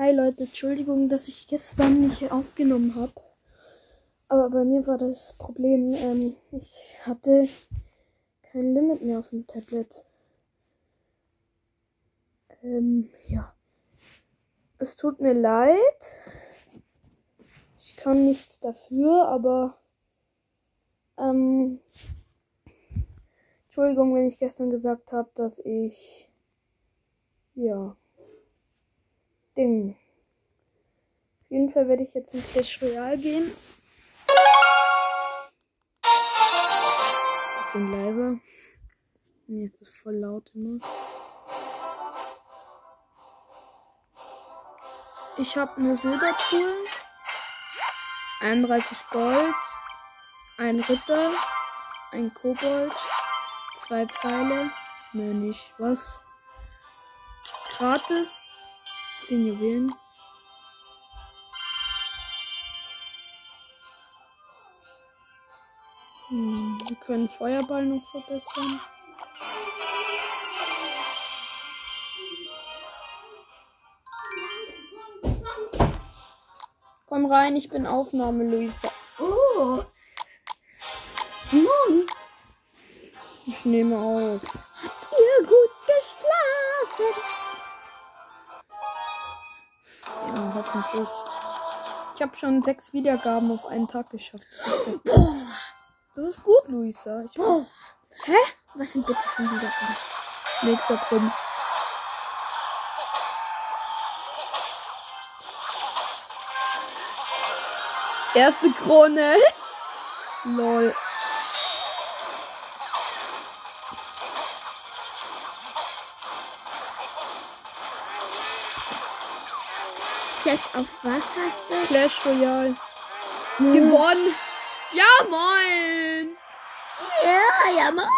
Hi Leute, Entschuldigung, dass ich gestern nicht aufgenommen habe. Aber bei mir war das Problem, ähm, ich hatte kein Limit mehr auf dem Tablet. Ähm, ja. Es tut mir leid. Ich kann nichts dafür, aber ähm, Entschuldigung, wenn ich gestern gesagt habe, dass ich ja Ding. Auf jeden Fall werde ich jetzt in Clash Royale gehen. Bisschen leiser. Mir ist es voll laut immer. Ich habe eine Silbertruhe, 31 Gold, ein Ritter, ein Kobold, zwei Pfeile, ne nicht was. Gratis, 10 Juwelen. Hm, wir können Feuerball noch verbessern. Komm rein, ich bin Aufnahme, Luisa. Oh. Nun, Ich nehme auf. Hoffentlich. Ich habe schon sechs Wiedergaben auf einen Tag geschafft. Das ist, der das ist gut, Luisa. Ich Boah. Hä? Was sind bitte schon wieder nächster Prinz. Erste Krone. Lol. Clash auf was hast du? Clash Royale. Hm. Gewonnen. Ja, moin. Ja, ja, moin.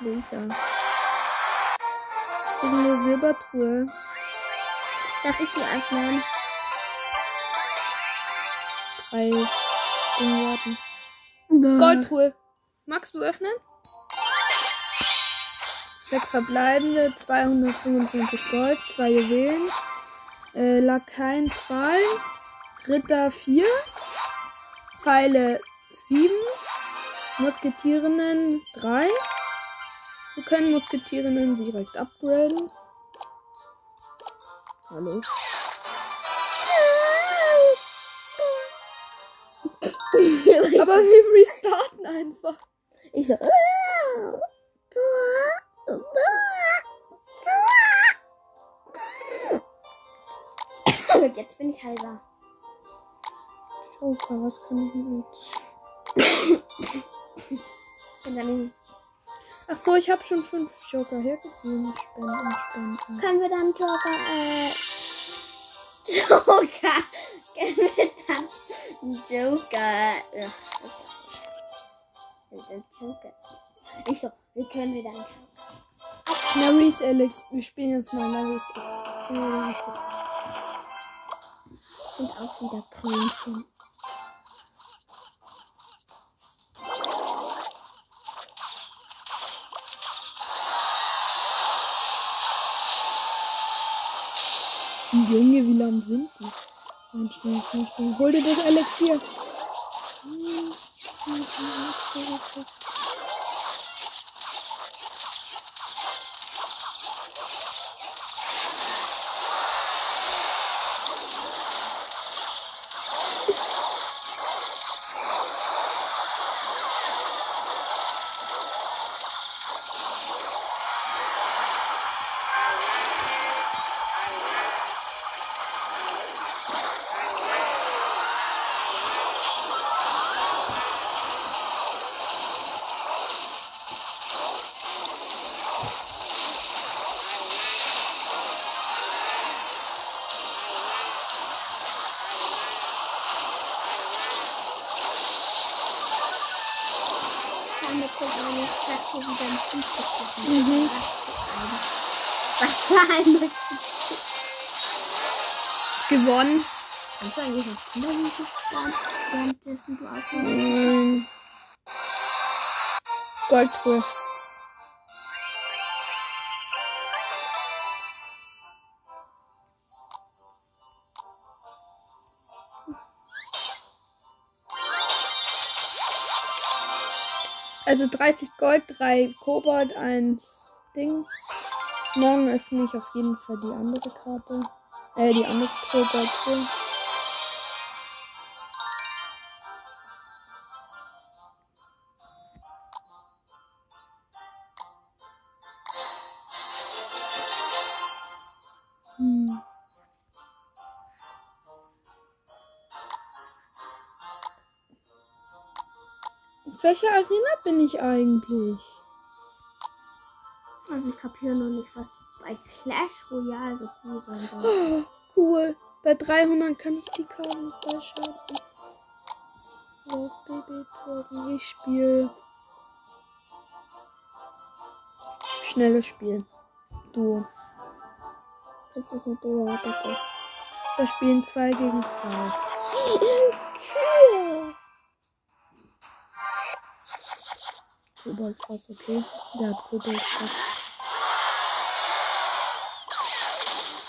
Luisa. Ich habe eine Silbertruhe. Darf ich die öffnen? Drei warten. Gold. Goldtruhe. Magst du öffnen? Sechs verbleibende, 225 Gold, zwei Juwelen, äh, Lakaien 2, Ritter 4, Pfeile 7, Musketierinnen 3. Wir können Musketierinnen direkt upgraden. Hallo. Aber wir restarten einfach. Ich so. Und jetzt bin ich heiser. Joker, was kann ich jetzt? Und dann Ach so, ich habe schon fünf Joker hergegeben. Spenden, spenden. können wir dann Joker, äh, Joker, können wir dann Joker, ugh, das ist ja falsch. Den Joker. Ich so, wie können wir dann Joker? Maurice Alex. Wir spielen jetzt mal Maurice Alex. Oh, ist das Das sind auch wieder Krönchen. Junge, wie lahm sind die? Nein, schnell, schnell, schnell. Hol dir das Elixier. Hm, hm, hm, aufbauen, währenddessen du aufbaust? Ähm, Goldtruhe. Also 30 Gold, 3 Kobold, ein Ding. Morgen öffne ich auf jeden Fall die andere Karte. Äh, die andere Kobold. -Tür. Welcher Arena bin ich eigentlich? Also ich kapiere noch nicht, was bei Clash Royale so cool sein soll. Oh, cool. Bei 300 kann ich die Karten freischalten. Auf BB-Toren. Ich spiele. Schnelles Spiel. Duo. Jetzt ist ein Duo, bitte. Wir spielen 2 gegen 2. Koboldfass, okay. Der hat Koboldfass.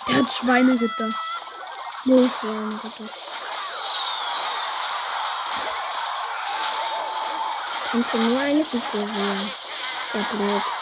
Der hat Schweineritter. Milchwein, bitte. Kannst du nur eine Figur wählen? Ist ja blöd.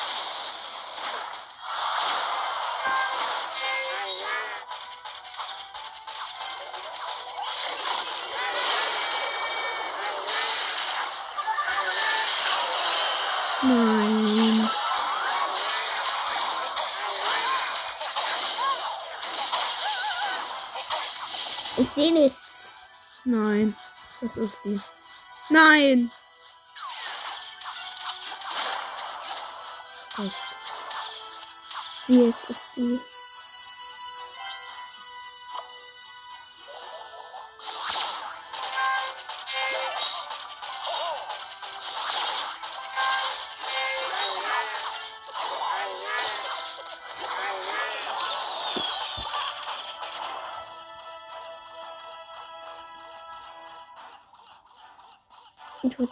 Ist die. Nein. Wie ist sie?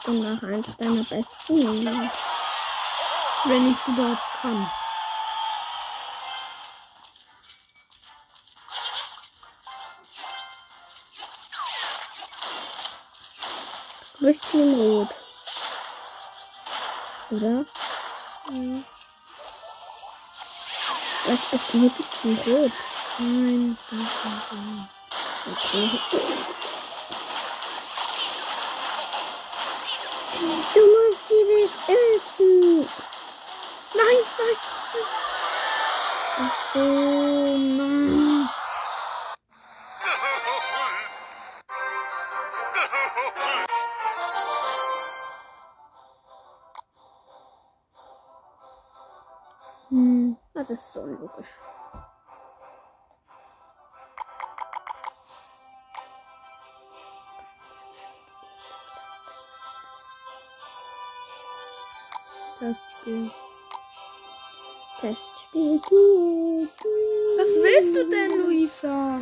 Ich würde dann nach eins deiner besten nehmen. Wenn ich überhaupt kann. Du bist Team Rot. Oder? Mhm. Was bist du wirklich Team Rot? Nein. Okay. Musst sie beschützen. Nein, nein. Ach so, nein. Hm. Das ist so logisch. Testspiel. Testspiel. Was willst du denn, Luisa?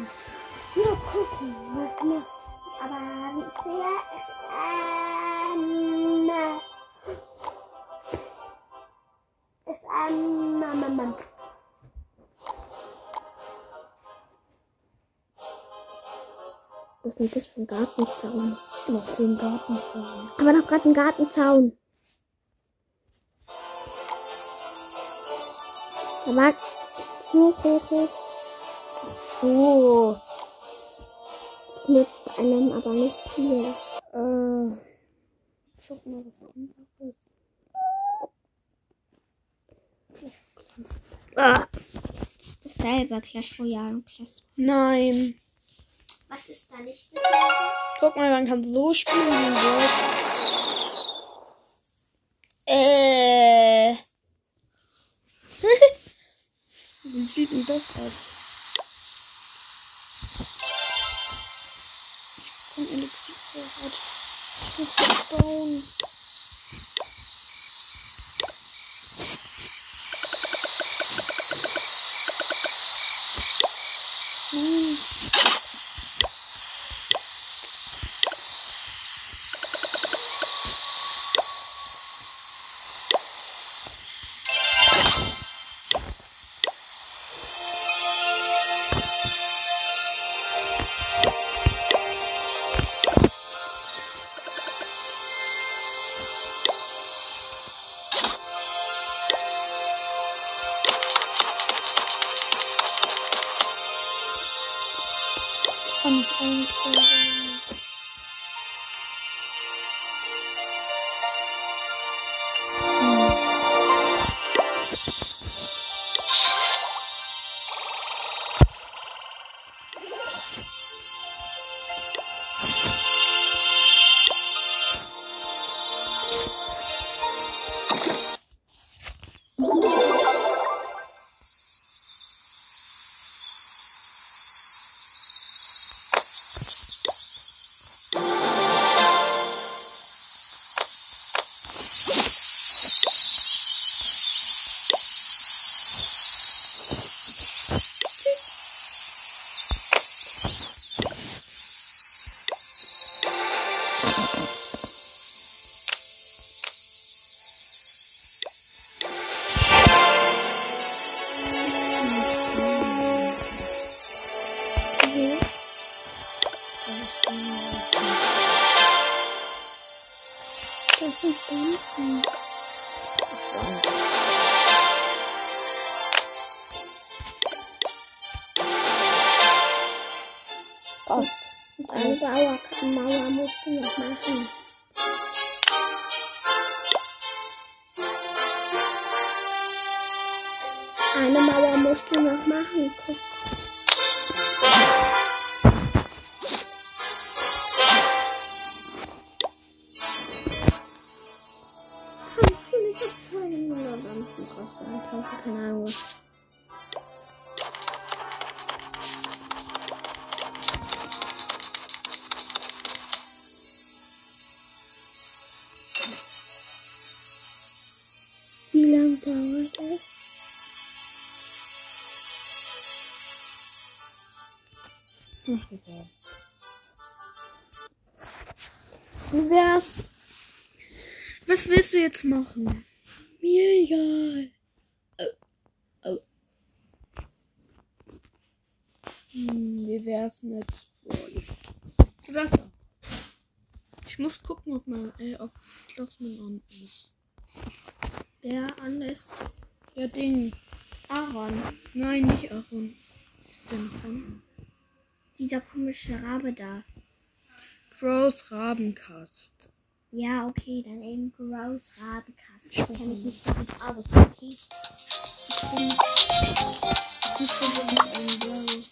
Nur gucken, was du machst. Aber wie sehr es an. Es an. Mama, Mama. Was ist denn das für ein Gartenzaun? Was für ein Gartenzaun. Aber doch gerade ein Gartenzaun. Da war. Hoch, hoch, hoch. Ach so. Das nützt einem aber nicht viel. Äh. Ich guck mal was anderes. Ah. Dasselbe Clash Royale und Clash. Nein. Was ist da nicht dasselbe? Guck mal, man kann so spielen wie ein Wolf. Äh. Wie sieht denn das aus? Ich kann Elixier. Ich muss das bauen. Das sind Bomben. Passt. Eine Mauer, Mauer musst du noch machen. Eine Mauer musst du noch machen. Guck. Du einen Teufel, keine Ahnung. was. Wie lange dauert es? Was willst du jetzt machen? Egal. Oh. Oh. Hm, wie wär's mit. Ich- Du darfst doch. Ich muss gucken, ob mein, äh, ob Klassmann an ist. Der an ist Ja, Ding. Aaron. Nein, nicht Aaron. Ist denn dran? Dieser komische Rabe da. Gross Rabenkast. Ja, okay, dann eben Gross Rabekast. Das kenne ich nicht so gut aus, okay? Ich bin so gut mit einem Gross.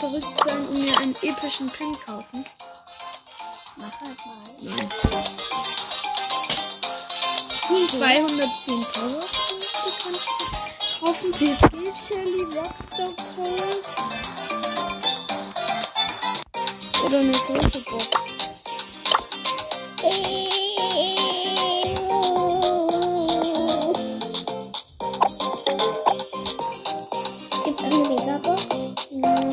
Verrückt sein und mir einen epischen Pin kaufen? Mach halt mal. Nein. 210 Power. Ich kaufen. PC Shelly, Rockstar Cold. Oder eine große Box. Gibt's eine Megabox? Guck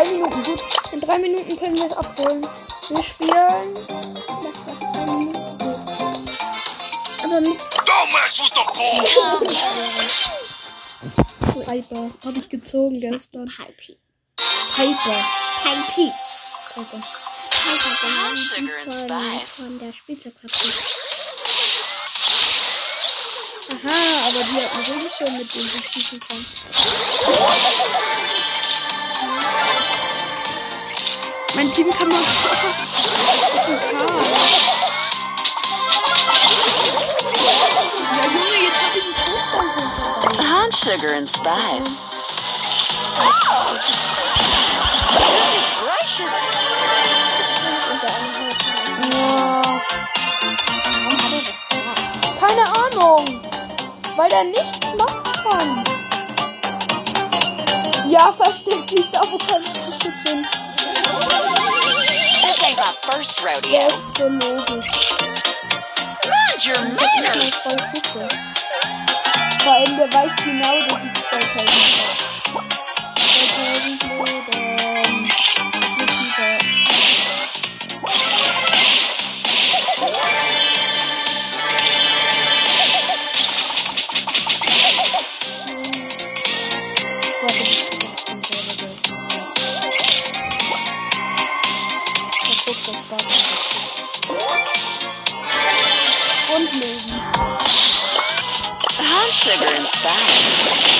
drei Minuten, gut. In drei Minuten können wir es abholen. Wir spielen. Das was drei Minuten geht. Aber mit Don't mess with the ball! Piper. Habe ich gezogen gestern. Pipe. Piper. Pipe. Piper. Piper, genau. Sugar and Von, der Spielzeugfabrik. Aha, aber die hat einen Regenschirm, mit dem ich schießen kann. Mein Teamkamerad ist ein Karl. Ja, Junge, jetzt hab ich einen runter. I'm sugar and spice. Oh! Keine Ahnung. Weil er nichts machen kann. Ja, versteck dich da, wo keine Fische sind. This ain't my first rodeo. Beste Logik. Mind your manners! zwei. Vor allem, der weiß genau, dass ich 2000 habe. Sugar and spice.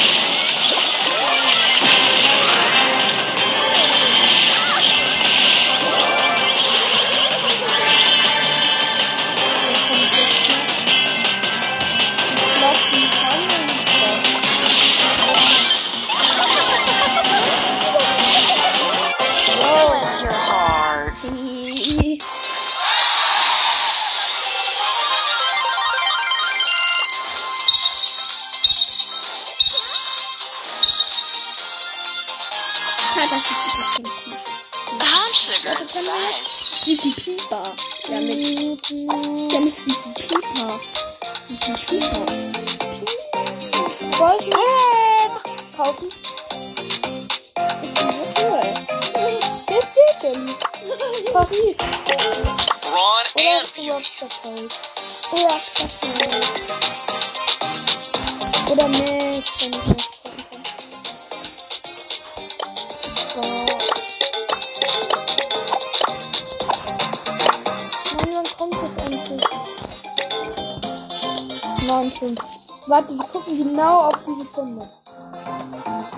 Ja, das ist ein bisschen komisch. Hot sugar and spice. Fifi Pieper. Ja, mit, ja, mit Fifi Pieper. Fifi Pieper. Soll ich mir kaufen? Ich finde so cool. Hier steht Jelly. Paris. Oder and beauty. Das Oder Mac, 19. Warte, wir gucken genau auf diese Funde.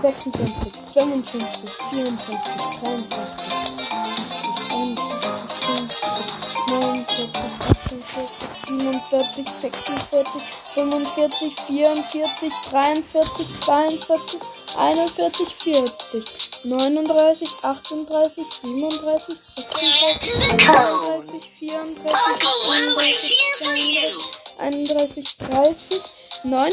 56, 55, 54, 53, 51, 49, 46, 47, 45, 43, 42, 41, 40, 39, 38, 37, 36, 37, 34, 35, 31, 30, 29,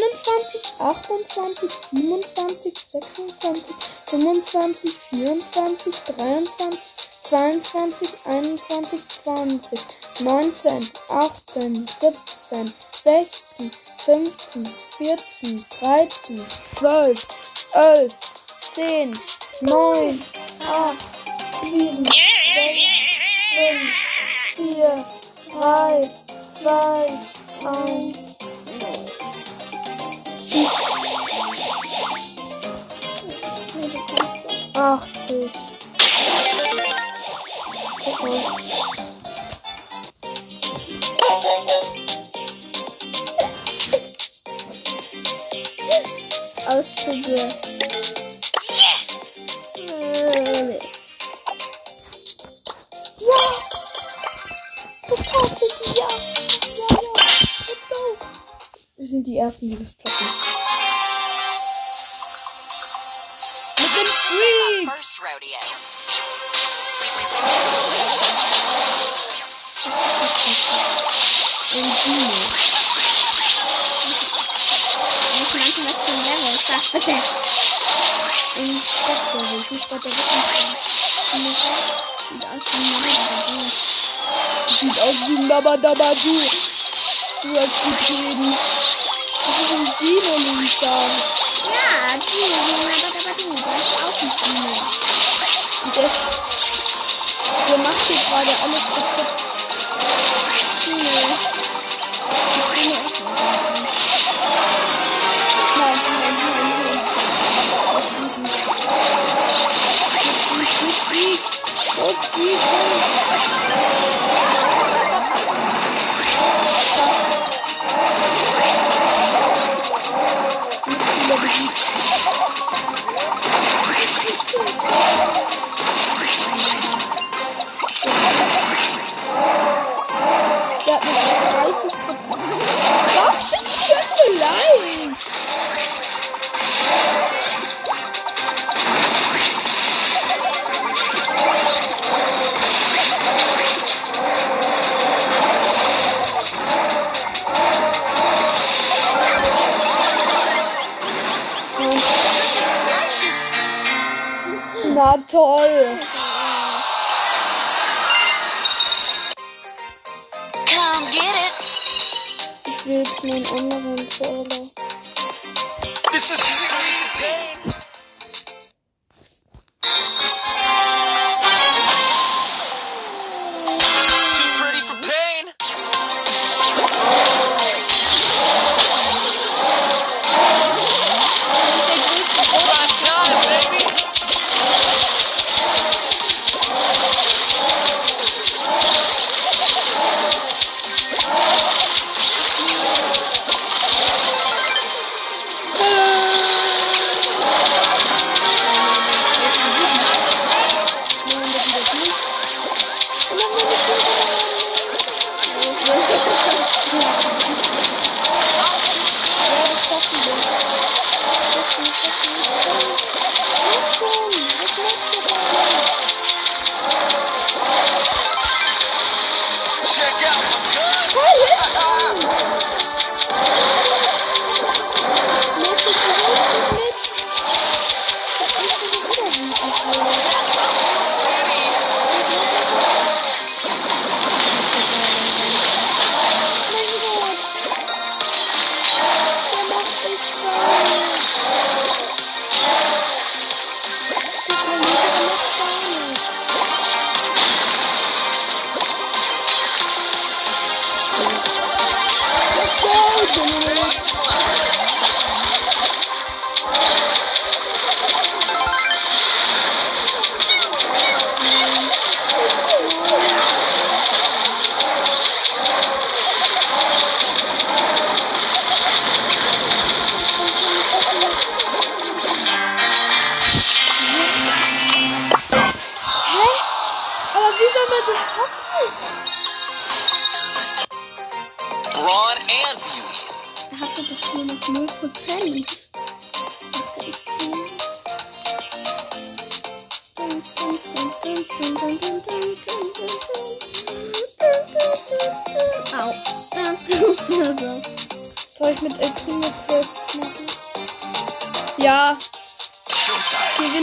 28, 27, 26, 25, 24, 23, 22, 21, 20, 19, 18, 17, 16, 15, 14, 13, 12, 11, 10, 9, 8, 7, 6, 5, 4, 3, 2, 1. Achtzig. Oh, Ausprobieren. Sind die Ersten, die das zocken. Mit dem Freak! Und Dino. Ich meinte, was für ein Level. Sag bitte. Und Stadtlevel. Muss bei der Rücken Sieht aus wie ein Level. Sieht aus wie ein Dabadabadu. Du hast getreten. Das ist ein Dino, Lisa. Ja, die, aber, das ist auch ein Dino. Und der, der macht hier gerade alles kaputt. Dino. Das Dino auch nicht. Na toll. Ich will jetzt einen anderen Trailer.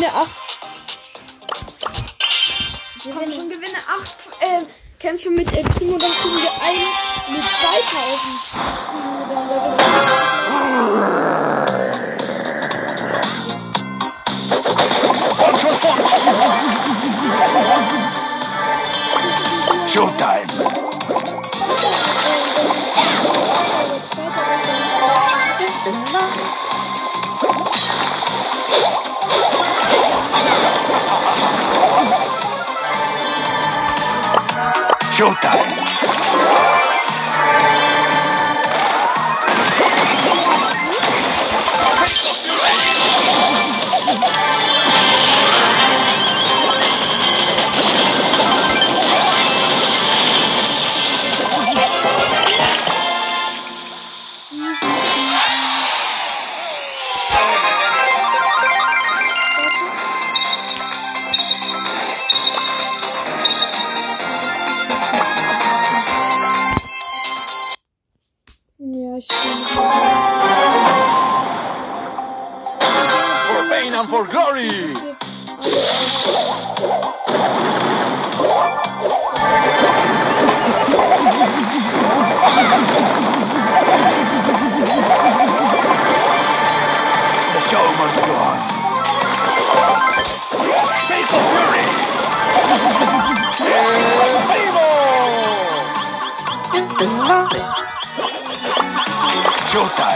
gewinne 8. Gewinne. Komm schon, gewinne 8 äh, Kämpfe mit äh, Primo, dann kriegen wir einen mit 2000. Showtime. showtime. 状態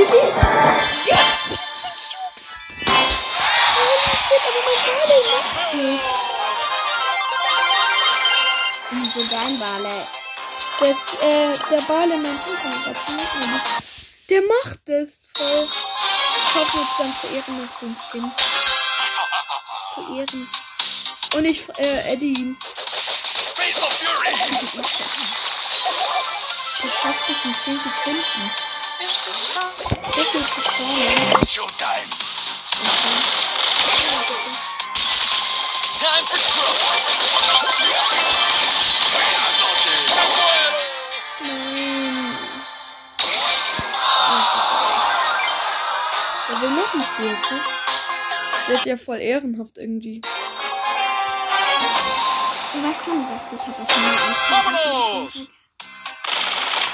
Ja! Schubs! Holy shit, aber mein Bali macht es. Wieso dein Bale? Das, äh, der Ball in meinem Team kann ich dazu nicht. Der macht es voll. Ich hoffe jetzt dann zu Ehren noch den Skin. Zu Ehren. Und ich, äh, Eddie ihn. Der schafft es in 10 Sekunden. So viel zu fahren. Showtime. Time for trouble. Nein. Der will noch ein Spiel, ne? Der ist ja voll ehrenhaft irgendwie. Du weißt schon, was die Papa schon mal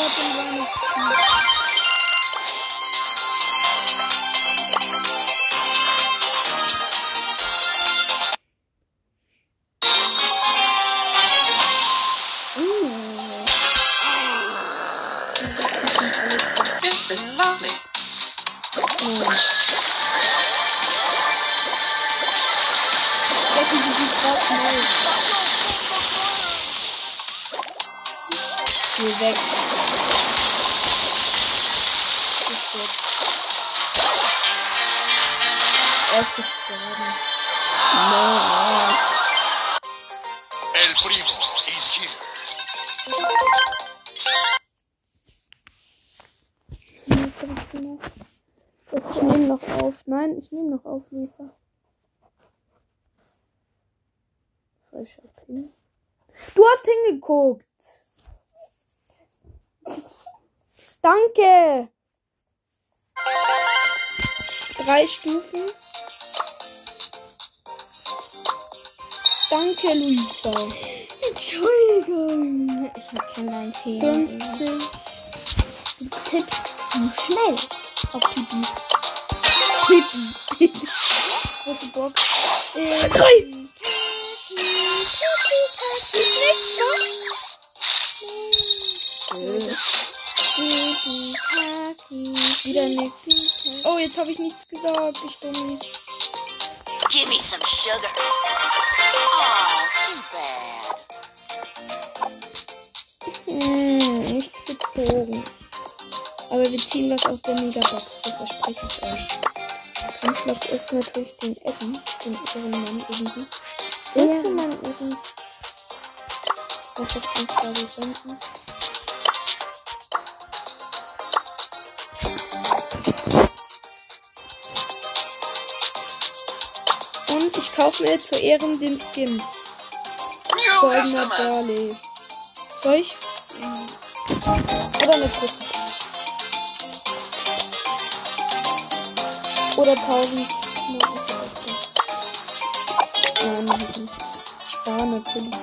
Oder den Lisa. Falscher Pin. Du hast hingeguckt. Danke. Drei Stufen. Danke, Luisa. Entschuldigung. Ich kenne deinen Fehler. 50. Du tippst zu schnell auf die Beat. Pipi. Große Box. Äh, drei. Wieder nichts. Oh, jetzt habe ich nichts gesagt. Ich dumm. Give me some sugar. Oh, too bad. Hm, nicht gezogen. Aber wir ziehen was aus der Megabox. Das verspreche ich euch. Ist natürlich den Ecken. Den irren Mann irgendwie. Irre Mann irgendwie. Was hat uns da gefunden? Und ich kaufe mir zu Ehren den Skin. Goldener. Barley. Soll ich? Oder eine Frucht? Oder 1000. Ich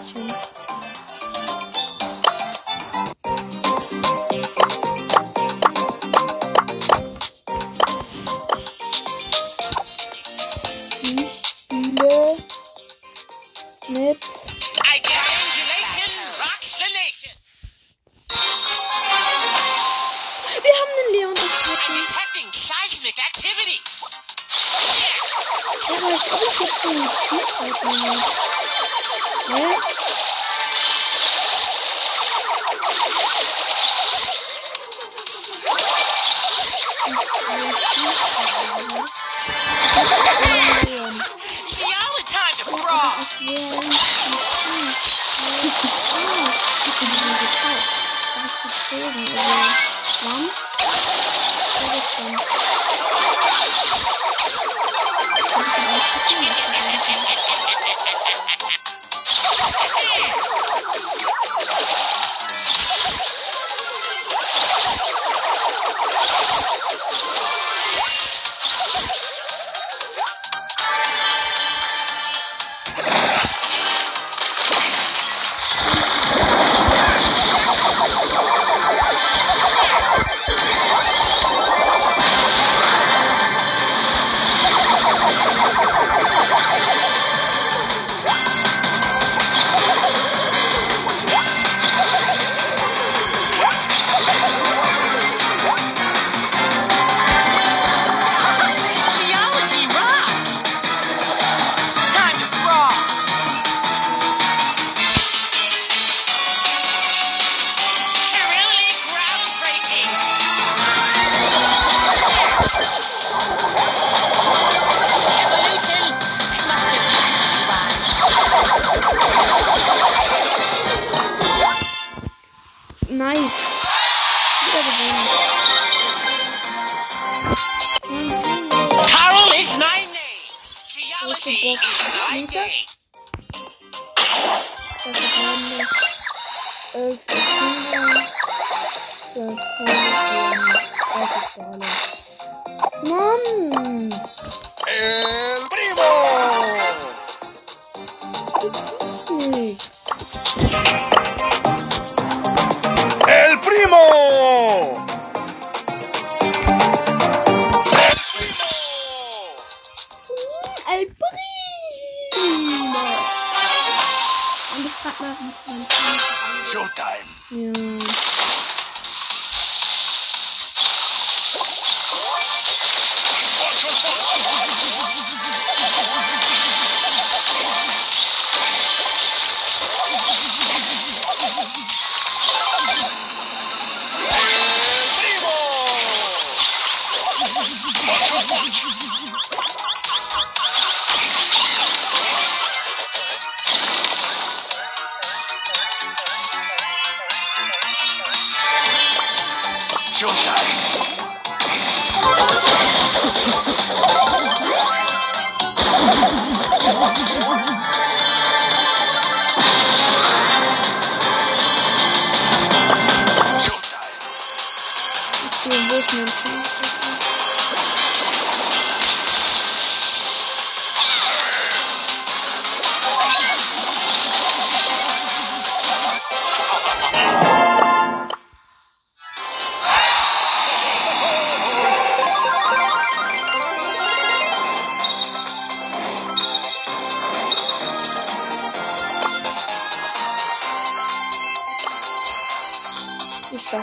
Und ich frag mal, wie es mein Team Showtime. Ja. Watch your spot. El primo. Watch 正体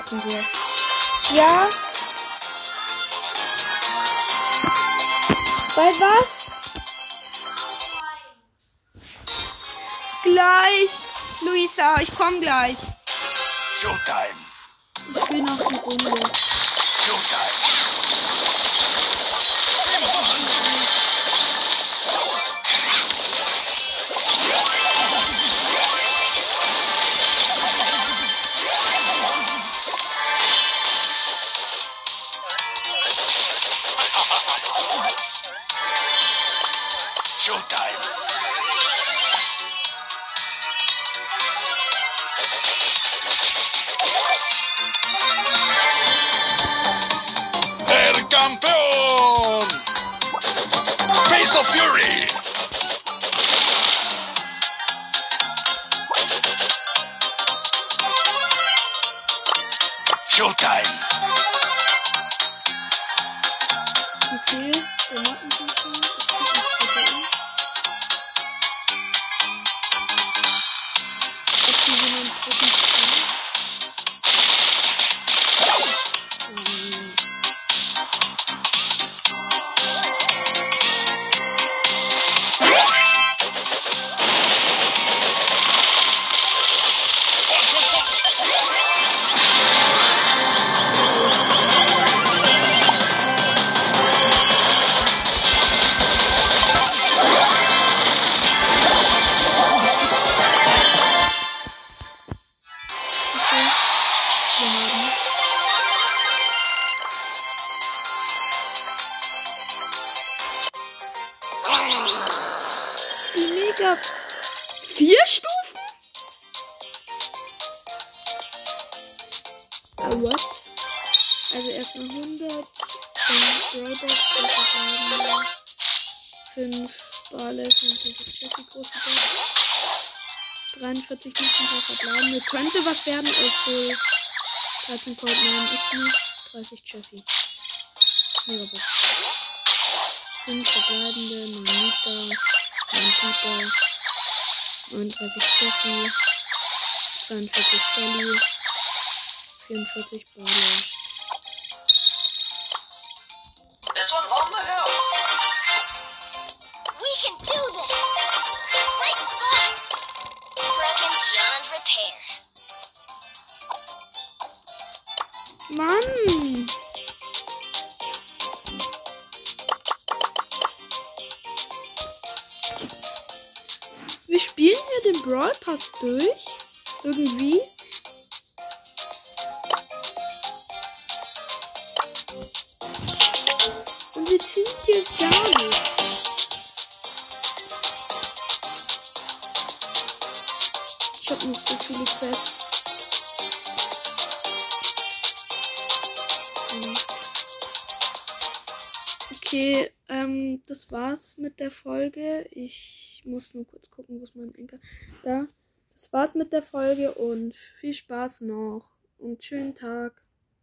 schaffen wir. Ja. Bei was? Gleich. Luisa, ich komm gleich. Showtime. Ich will noch die Runde. Showtime. Showtime. Okay, der Mattenfußball. Werden, obwohl 13 Colt, nein, ist nicht. 30 Jessie. Megabox. 5 verbleibende, 9 Nita, 9 Papa, 39 Jessie, 42 Shelly, 44 Bale. Pass durch. Irgendwie. Und wir ziehen hier gar nicht. Ich hab noch so viele Quests. Okay, ähm, das war's mit der Folge. Ich muss nur kurz gucken, wo ist mein Enker. Da. War's mit der Folge und viel Spaß noch und schönen Tag.